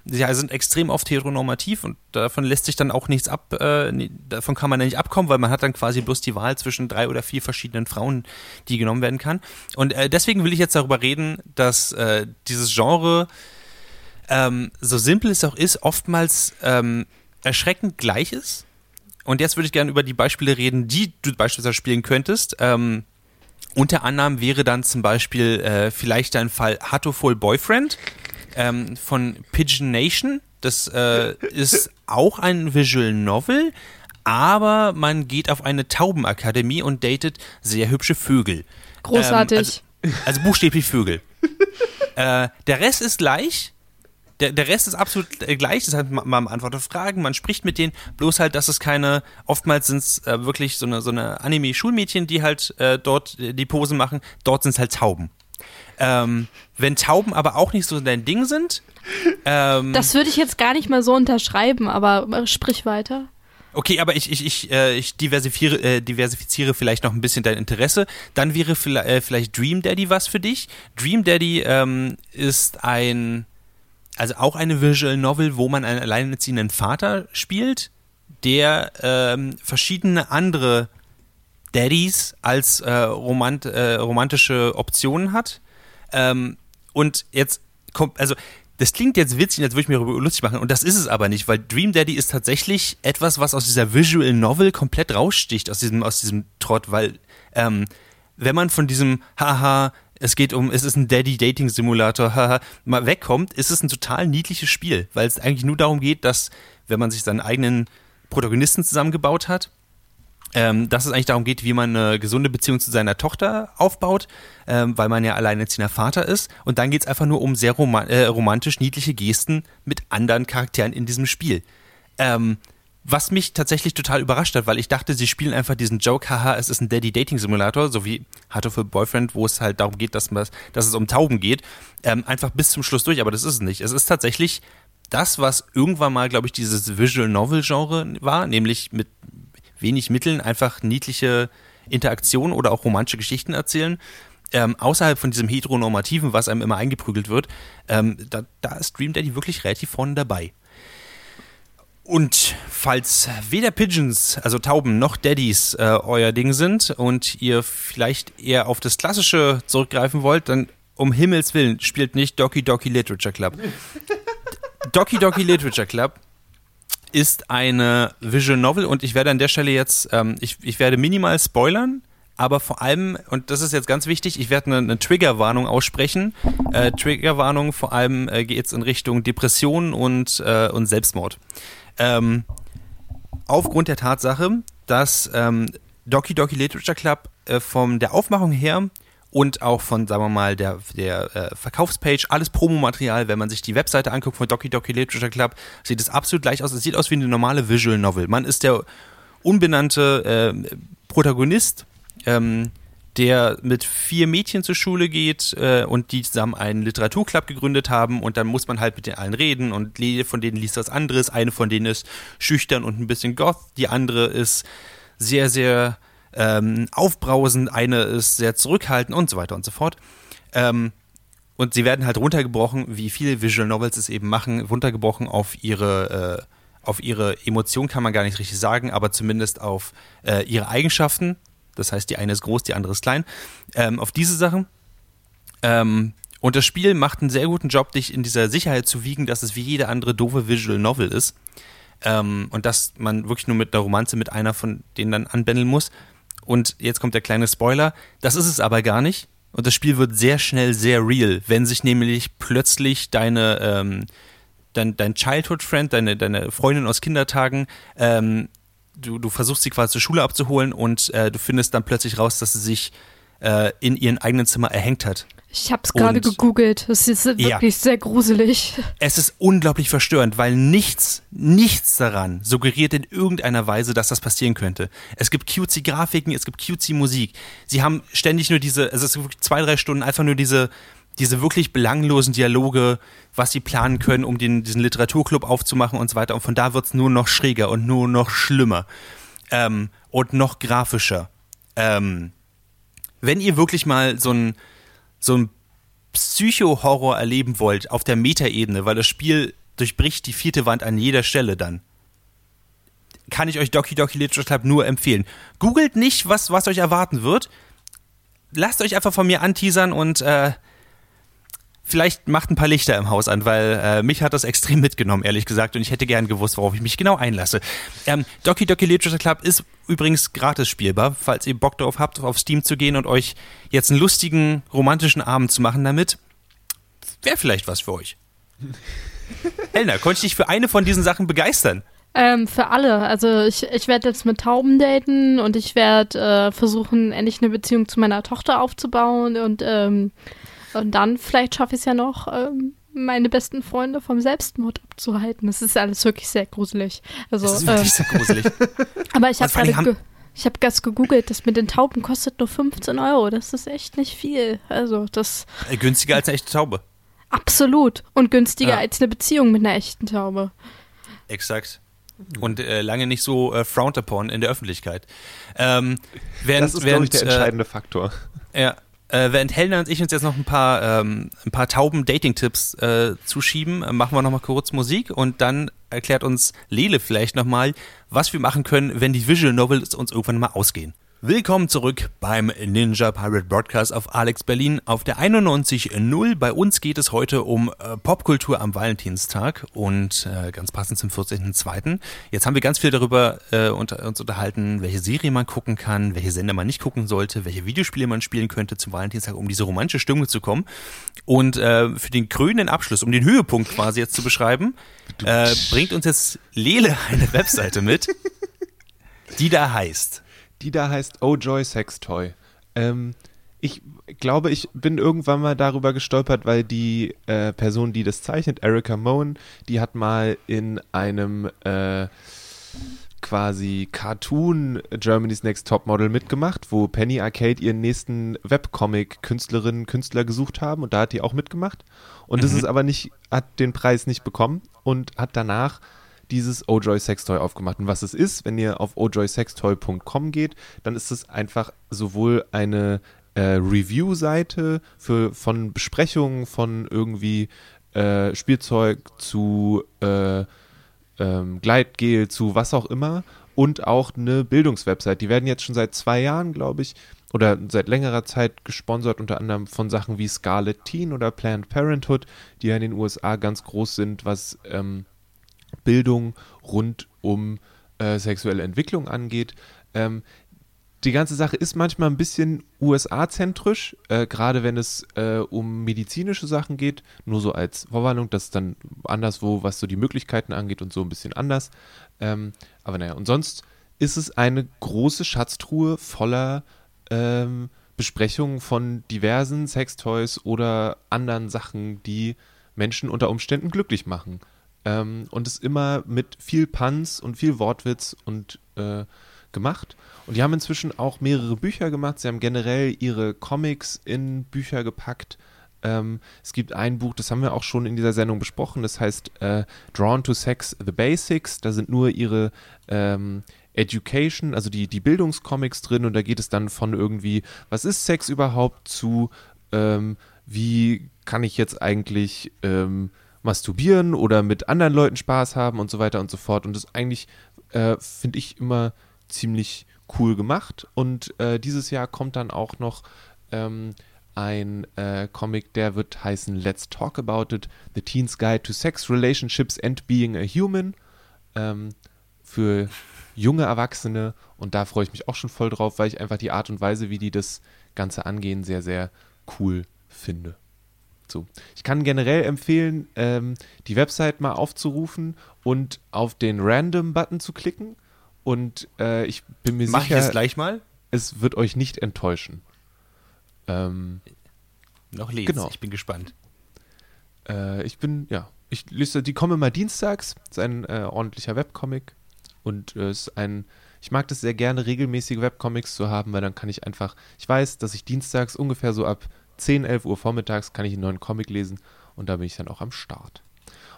Sie sind extrem oft heteronormativ und davon lässt sich dann auch nichts ab, äh, davon kann man ja nicht abkommen, weil man hat dann quasi bloß die Wahl zwischen drei oder vier verschiedenen Frauen, die genommen werden kann. Und äh, deswegen will ich jetzt darüber reden, dass äh, dieses Genre, ähm, so simpel es auch ist, oftmals ähm, erschreckend gleich ist. Und jetzt würde ich gerne über die Beispiele reden, die du beispielsweise spielen könntest. Ähm, unter anderem wäre dann zum Beispiel äh, vielleicht ein Fall Hatoful Boyfriend ähm, von Pigeon Nation. Das äh, ist auch ein Visual Novel, aber man geht auf eine Taubenakademie und datet sehr hübsche Vögel. Großartig. Ähm, also, also, buchstäblich Vögel. äh, der Rest ist gleich, der, der Rest ist absolut äh, gleich. Das heißt, man, antwortet Fragen, man spricht mit denen. Bloß halt, dass es keine, oftmals sind es äh, wirklich so eine, so eine Anime-Schulmädchen, die halt äh, dort äh, die Posen machen. Dort sind es halt Tauben. Ähm, wenn Tauben aber auch nicht so dein Ding sind. Ähm, das würde ich jetzt gar nicht mal so unterschreiben, aber äh, sprich weiter. Okay, aber ich, ich, ich, äh, ich diversifiziere, äh, diversifiziere vielleicht noch ein bisschen dein Interesse. Dann wäre vielleicht, äh, vielleicht Dream Daddy was für dich. Dream Daddy ähm, ist ein also auch eine Visual Novel, wo man einen alleinerziehenden Vater spielt, der ähm, verschiedene andere Daddies als äh, romant, äh, romantische Optionen hat. Ähm, und jetzt kommt, also das klingt jetzt witzig, als würde ich mir darüber lustig machen, und das ist es aber nicht, weil Dream Daddy ist tatsächlich etwas, was aus dieser Visual Novel komplett raussticht, aus diesem, aus diesem Trott, weil ähm, wenn man von diesem Haha, es geht um, es ist ein Daddy-Dating-Simulator, haha, mal wegkommt, ist es ein total niedliches Spiel, weil es eigentlich nur darum geht, dass, wenn man sich seinen eigenen Protagonisten zusammengebaut hat, ähm, dass es eigentlich darum geht, wie man eine gesunde Beziehung zu seiner Tochter aufbaut, ähm, weil man ja alleinerziehender Vater ist. Und dann geht es einfach nur um sehr rom äh, romantisch niedliche Gesten mit anderen Charakteren in diesem Spiel. Ähm, was mich tatsächlich total überrascht hat, weil ich dachte, sie spielen einfach diesen Joke, haha, es ist ein Daddy-Dating-Simulator, so wie Hard a Boyfriend, wo es halt darum geht, dass, man, dass es um Tauben geht, ähm, einfach bis zum Schluss durch, aber das ist es nicht. Es ist tatsächlich das, was irgendwann mal, glaube ich, dieses Visual Novel-Genre war, nämlich mit wenig Mitteln einfach niedliche Interaktionen oder auch romantische Geschichten erzählen. Ähm, außerhalb von diesem Heteronormativen, was einem immer eingeprügelt wird, ähm, da, da ist Dream Daddy wirklich relativ vorne dabei. Und falls weder Pigeons, also Tauben, noch Daddies äh, euer Ding sind und ihr vielleicht eher auf das Klassische zurückgreifen wollt, dann um Himmels Willen spielt nicht Doki Doki Literature Club. Doki Doki Literature Club ist eine Visual Novel und ich werde an der Stelle jetzt, ähm, ich, ich werde minimal spoilern, aber vor allem, und das ist jetzt ganz wichtig, ich werde eine, eine Triggerwarnung aussprechen. Äh, Triggerwarnung vor allem äh, geht es in Richtung Depression und, äh, und Selbstmord. Ähm, aufgrund der Tatsache, dass ähm, Doki Doki Literature Club äh, von der Aufmachung her und auch von, sagen wir mal, der, der äh, Verkaufspage, alles Promomaterial, wenn man sich die Webseite anguckt von Doki Doki Literature Club, sieht es absolut gleich aus. Es sieht aus wie eine normale Visual Novel. Man ist der unbenannte äh, Protagonist, ähm, der mit vier Mädchen zur Schule geht äh, und die zusammen einen Literaturclub gegründet haben und dann muss man halt mit den allen reden und jede von denen liest was anderes. Eine von denen ist schüchtern und ein bisschen goth, die andere ist sehr, sehr ähm, aufbrausend, eine ist sehr zurückhaltend und so weiter und so fort. Ähm, und sie werden halt runtergebrochen, wie viele Visual Novels es eben machen, runtergebrochen auf ihre, äh, auf ihre Emotionen kann man gar nicht richtig sagen, aber zumindest auf äh, ihre Eigenschaften, das heißt, die eine ist groß, die andere ist klein. Ähm, auf diese Sachen. Ähm, und das Spiel macht einen sehr guten Job, dich in dieser Sicherheit zu wiegen, dass es wie jede andere doofe Visual Novel ist. Ähm, und dass man wirklich nur mit einer Romanze mit einer von denen dann anbändeln muss. Und jetzt kommt der kleine Spoiler. Das ist es aber gar nicht. Und das Spiel wird sehr schnell sehr real, wenn sich nämlich plötzlich deine, ähm, dein, dein Childhood-Friend, deine, deine Freundin aus Kindertagen ähm, du, du versuchst sie quasi zur Schule abzuholen und äh, du findest dann plötzlich raus, dass sie sich äh, in ihrem eigenen Zimmer erhängt hat. Ich habe es gerade gegoogelt. Es ist wirklich ja. sehr gruselig. Es ist unglaublich verstörend, weil nichts, nichts daran suggeriert in irgendeiner Weise, dass das passieren könnte. Es gibt cutesy Grafiken, es gibt cutesy Musik. Sie haben ständig nur diese, also es ist wirklich zwei, drei Stunden einfach nur diese diese wirklich belanglosen Dialoge, was sie planen können, um den, diesen Literaturclub aufzumachen und so weiter. Und von da wird es nur noch schräger und nur noch schlimmer ähm, und noch grafischer. Ähm, wenn ihr wirklich mal so ein, so ein Psycho-Horror erleben wollt auf der Metaebene, weil das Spiel durchbricht die vierte Wand an jeder Stelle dann, kann ich euch Doki Doki Literature Club nur empfehlen. Googelt nicht, was, was euch erwarten wird. Lasst euch einfach von mir anteasern und äh, vielleicht macht ein paar Lichter im Haus an, weil äh, mich hat das extrem mitgenommen, ehrlich gesagt, und ich hätte gern gewusst, worauf ich mich genau einlasse. Ähm, Doki Doki Literature Club ist übrigens gratis spielbar, falls ihr Bock darauf habt, auf Steam zu gehen und euch jetzt einen lustigen, romantischen Abend zu machen damit. Wäre vielleicht was für euch. Elna, konnte ich dich für eine von diesen Sachen begeistern? Ähm, für alle. Also ich, ich werde jetzt mit Tauben daten und ich werde äh, versuchen, endlich eine Beziehung zu meiner Tochter aufzubauen und ähm, und dann vielleicht schaffe ich es ja noch, ähm, meine besten Freunde vom Selbstmord abzuhalten. Das ist alles wirklich sehr gruselig. Also, das ist wirklich ähm, sehr gruselig. aber ich habe gerade ge ich habe das gegoogelt, das mit den Tauben kostet nur 15 Euro. Das ist echt nicht viel. Also das äh, günstiger als eine echte Taube. Absolut und günstiger ja. als eine Beziehung mit einer echten Taube. Exakt und äh, lange nicht so äh, frowned upon in der Öffentlichkeit. Ähm, während, das ist, glaube ich, der entscheidende äh, Faktor. Ja, äh, während Helena und ich uns jetzt noch ein paar, ähm, ein paar tauben Dating-Tipps äh, zuschieben, äh, machen wir noch mal kurz Musik und dann erklärt uns Lele vielleicht noch mal, was wir machen können, wenn die Visual Novels uns irgendwann mal ausgehen. Willkommen zurück beim Ninja Pirate Broadcast auf Alex Berlin auf der 91.0. Bei uns geht es heute um äh, Popkultur am Valentinstag und äh, ganz passend zum 14.02. Jetzt haben wir ganz viel darüber äh, unter, uns unterhalten, welche Serie man gucken kann, welche Sender man nicht gucken sollte, welche Videospiele man spielen könnte zum Valentinstag, um diese romantische Stimmung zu kommen. Und äh, für den krönenden Abschluss, um den Höhepunkt quasi jetzt zu beschreiben, äh, bringt uns jetzt Lele eine Webseite mit, die da heißt die da heißt Oh Joy Sex Toy. Ähm, ich glaube, ich bin irgendwann mal darüber gestolpert, weil die äh, Person, die das zeichnet, Erika Moen, die hat mal in einem äh, quasi Cartoon Germany's Next Top Model mitgemacht, wo Penny Arcade ihren nächsten Webcomic-Künstlerinnen, Künstler gesucht haben und da hat die auch mitgemacht. Und mhm. das ist aber nicht, hat den Preis nicht bekommen und hat danach dieses Ojoy Sextoy aufgemacht. Und was es ist, wenn ihr auf ojoysextoy.com geht, dann ist es einfach sowohl eine äh, Review-Seite von Besprechungen von irgendwie äh, Spielzeug zu äh, ähm, Gleitgel, zu was auch immer und auch eine Bildungswebsite. Die werden jetzt schon seit zwei Jahren, glaube ich, oder seit längerer Zeit gesponsert, unter anderem von Sachen wie Scarlet Teen oder Planned Parenthood, die ja in den USA ganz groß sind, was ähm, Bildung rund um äh, sexuelle Entwicklung angeht. Ähm, die ganze Sache ist manchmal ein bisschen USA-zentrisch, äh, gerade wenn es äh, um medizinische Sachen geht. Nur so als Vorwarnung, das ist dann anderswo, was so die Möglichkeiten angeht und so ein bisschen anders. Ähm, aber naja, und sonst ist es eine große Schatztruhe voller ähm, Besprechungen von diversen Sextoys oder anderen Sachen, die Menschen unter Umständen glücklich machen. Ähm, und es immer mit viel Panz und viel Wortwitz und äh, gemacht. Und die haben inzwischen auch mehrere Bücher gemacht. Sie haben generell ihre Comics in Bücher gepackt. Ähm, es gibt ein Buch, das haben wir auch schon in dieser Sendung besprochen, das heißt äh, Drawn to Sex, The Basics. Da sind nur ihre ähm, Education, also die, die Bildungscomics drin und da geht es dann von irgendwie, was ist Sex überhaupt, zu ähm, wie kann ich jetzt eigentlich ähm, masturbieren oder mit anderen Leuten Spaß haben und so weiter und so fort. Und das eigentlich, äh, finde ich, immer ziemlich cool gemacht. Und äh, dieses Jahr kommt dann auch noch ähm, ein äh, Comic, der wird heißen Let's Talk About It, The Teen's Guide to Sex, Relationships and Being a Human. Ähm, für junge Erwachsene und da freue ich mich auch schon voll drauf, weil ich einfach die Art und Weise, wie die das Ganze angehen, sehr, sehr cool finde. So. Ich kann generell empfehlen, ähm, die Website mal aufzurufen und auf den Random-Button zu klicken und äh, ich bin mir Mach sicher, ich das gleich mal? es wird euch nicht enttäuschen. Ähm, Noch lesen. Genau. Ich bin gespannt. äh, ich bin, ja, ich lese, die kommen immer dienstags. Das ist ein äh, ordentlicher Webcomic und äh, ist ein, ich mag das sehr gerne, regelmäßige Webcomics zu haben, weil dann kann ich einfach, ich weiß, dass ich dienstags ungefähr so ab 10, 11 Uhr vormittags kann ich einen neuen Comic lesen und da bin ich dann auch am Start.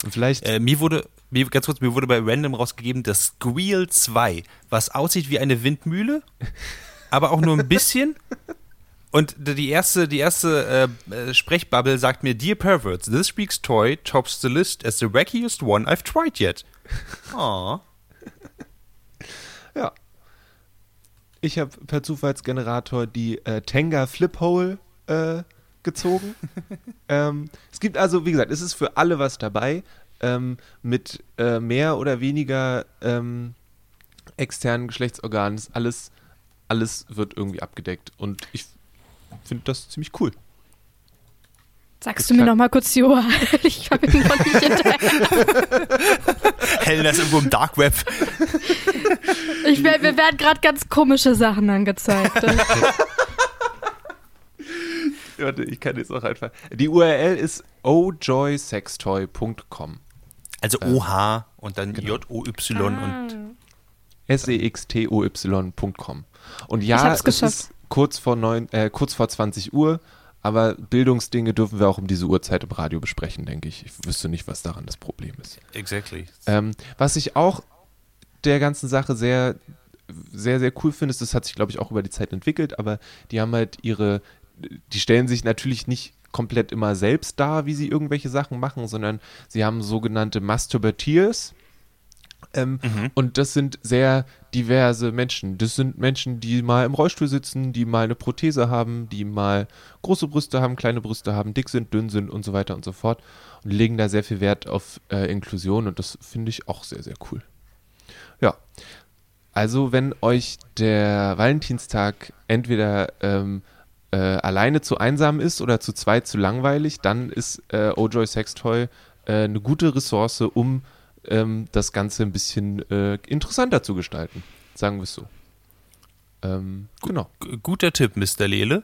Und vielleicht, Äh, mir wurde, mir, ganz kurz, mir wurde bei Random rausgegeben, das Squeal 2, was aussieht wie eine Windmühle, aber auch nur ein bisschen. Und die erste, die erste äh, äh, Sprechbubble sagt mir, Dear Perverts, this week's toy tops the list as the wackiest one I've tried yet. Aw. ja. Ich habe per Zufallsgenerator die äh, Tenga Flip Hole äh, gezogen. ähm, es gibt also, wie gesagt, es ist für alle was dabei. Ähm, mit äh, mehr oder weniger ähm, externen Geschlechtsorganen. Ist alles, alles wird irgendwie abgedeckt. Und ich finde das ziemlich cool. Sagst du mir noch mal kurz die URL? Ich habe ihn noch nicht hinterher. Helena ist irgendwo im Dark Web. Ich, mir werden gerade ganz komische Sachen angezeigt. Warte, ich kann jetzt auch einfach. Die URL ist ojoysextoy.com. Also OH und dann Genau. J-O-Y Ah. und sextoy.com. Und ja, es geschafft. ist kurz vor, neun, äh, kurz vor 20 Uhr, aber Bildungsdinge dürfen wir auch um diese Uhrzeit im Radio besprechen, denke ich. Ich wüsste nicht, was daran das Problem ist. Exactly. Ähm, was ich auch der ganzen Sache sehr, sehr, sehr cool finde, ist, das hat sich, glaube ich, auch über die Zeit entwickelt, aber die haben halt ihre, die stellen sich natürlich nicht komplett immer selbst dar, wie sie irgendwelche Sachen machen, sondern sie haben sogenannte Masturbateers. Ähm, Und das sind sehr diverse Menschen. Das sind Menschen, die mal im Rollstuhl sitzen, die mal eine Prothese haben, die mal große Brüste haben, kleine Brüste haben, dick sind, dünn sind und so weiter und so fort. Und legen da sehr viel Wert auf äh, Inklusion und das finde ich auch sehr, sehr cool. Ja. Also, wenn euch der Valentinstag entweder ähm, äh, alleine zu einsam ist oder zu zweit zu langweilig, dann ist äh, Ojoy Sextoy äh, eine gute Ressource, um ähm, das Ganze ein bisschen äh, interessanter zu gestalten. Sagen wir es so. Ähm, genau. G- Guter Tipp, Mr. Lele.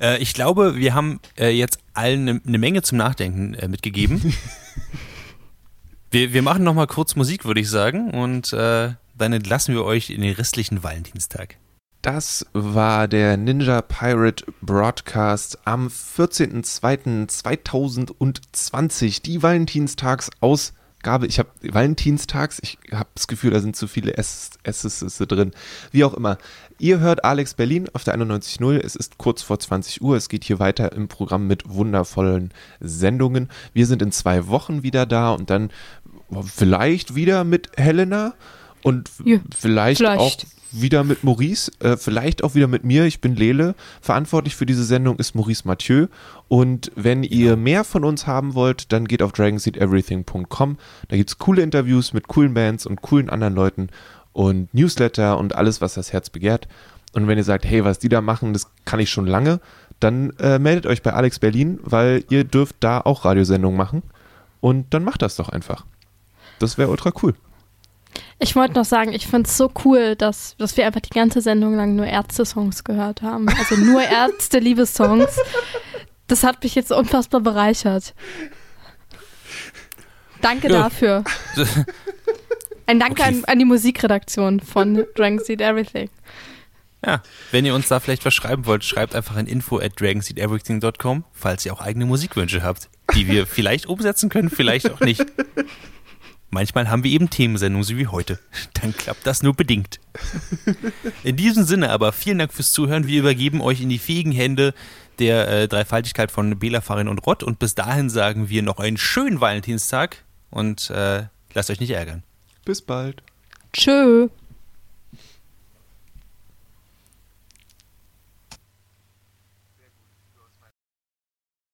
Äh, ich glaube, wir haben äh, jetzt allen eine ne Menge zum Nachdenken äh, mitgegeben. wir, wir machen noch mal kurz Musik, würde ich sagen, und äh, dann entlassen wir euch in den restlichen Valentinstag. Das war der Ninja Pirate Broadcast am 14.02.2020, die Valentinstagsausgabe. Ich habe Valentinstags, ich habe das Gefühl, da sind zu viele S S's drin. Wie auch immer. Ihr hört Alex Berlin auf der 91.0. Es ist kurz vor 20 Uhr. Es geht hier weiter im Programm mit wundervollen Sendungen. Wir sind in zwei Wochen wieder da und dann vielleicht wieder mit Helena und Ja, vielleicht, vielleicht. auch wieder mit Maurice, äh, vielleicht auch wieder mit mir. Ich bin Lele. Verantwortlich für diese Sendung ist Maurice Mathieu. Und wenn ihr mehr von uns haben wollt, dann geht auf dragonseedeverything.com. Da gibt es coole Interviews mit coolen Bands und coolen anderen Leuten und Newsletter und alles, was das Herz begehrt. Und wenn ihr sagt, hey, was die da machen, das kann ich schon lange, dann äh, meldet euch bei Alex Berlin, weil ihr dürft da auch Radiosendungen machen. Und dann macht das doch einfach. Das wäre ultra cool. Ich wollte noch sagen, ich finde es so cool, dass, dass wir einfach die ganze Sendung lang nur Ärzte-Songs gehört haben. Also nur Ärzte-Liebessongs. Das hat mich jetzt unfassbar bereichert. Danke Ja. dafür. Ein Dank Okay. an, an die Musikredaktion von Dragon Seed Everything. Ja, wenn ihr uns da vielleicht was schreiben wollt, schreibt einfach an info at dragonseedeverything.com, falls ihr auch eigene Musikwünsche habt, die wir vielleicht umsetzen können, vielleicht auch nicht. Manchmal haben wir eben Themensendungen, so wie heute. Dann klappt das nur bedingt. In diesem Sinne aber vielen Dank fürs Zuhören. Wir übergeben euch in die fähigen Hände der äh, Dreifaltigkeit von Bela, Farin und Rott. Und bis dahin sagen wir noch einen schönen Valentinstag und äh, lasst euch nicht ärgern. Bis bald. Tschö.